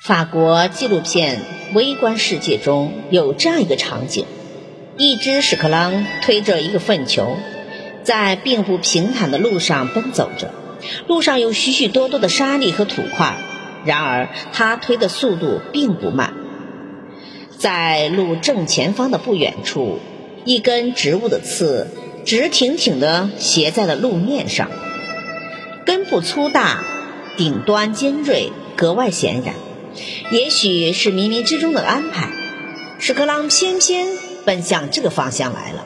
法国纪录片《微观世界》中有这样一个场景：一只屎壳郎推着一个粪球，在并不平坦的路上奔走着。路上有许许多多的沙粒和土块，然而它推的速度并不慢。在路正前方的不远处，一根植物的刺直挺挺地斜在了路面上，根部粗大，顶端尖锐，格外显眼。也许是冥冥之中的安排，屎壳郎偏偏奔向这个方向来了。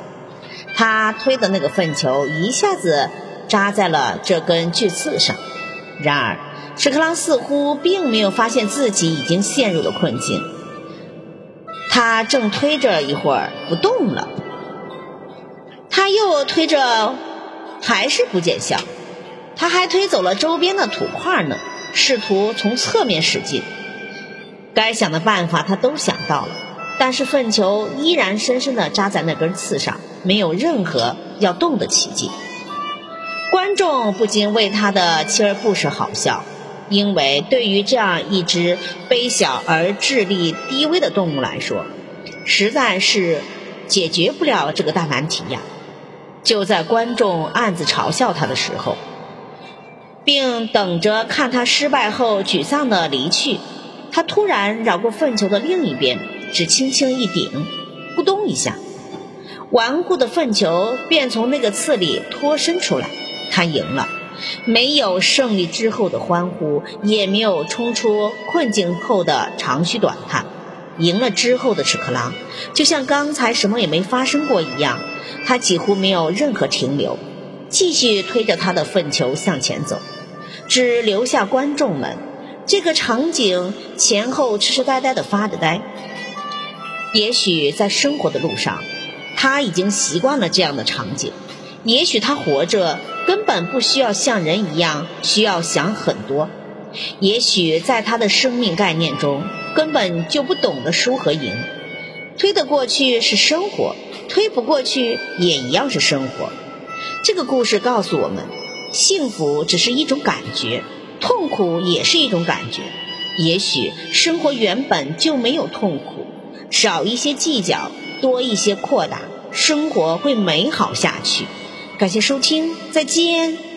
他推的那个粪球一下子扎在了这根巨刺上。然而，屎壳郎似乎并没有发现自己已经陷入了困境。他正推着一会儿不动了，他又推着，还是不见效。他还推走了周边的土块呢，试图从侧面使劲。该想的办法他都想到了，但是粪球依然深深地扎在那根刺上，没有任何要动的奇迹。观众不禁为他的锲而不舍好笑，因为对于这样一只卑小而智力低微的动物来说，实在是解决不了这个大难题呀。就在观众暗自嘲笑他的时候，并等着看他失败后沮丧的离去。他突然绕过粪球的另一边，只轻轻一顶，咕咚一下，顽固的粪球便从那个刺里脱身出来。他赢了，没有胜利之后的欢呼，也没有冲出困境后的长吁短叹。赢了之后的屎壳郎，就像刚才什么也没发生过一样，他几乎没有任何停留，继续推着他的粪球向前走，只留下观众们。这个场景前后痴痴呆呆的发着呆。也许在生活的路上，他已经习惯了这样的场景。也许他活着根本不需要像人一样需要想很多。也许在他的生命概念中，根本就不懂得输和赢。推得过去是生活，推不过去也一样是生活。这个故事告诉我们，幸福只是一种感觉。痛苦也是一种感觉，也许生活原本就没有痛苦，少一些计较，多一些扩大，生活会美好下去。感谢收听，再见。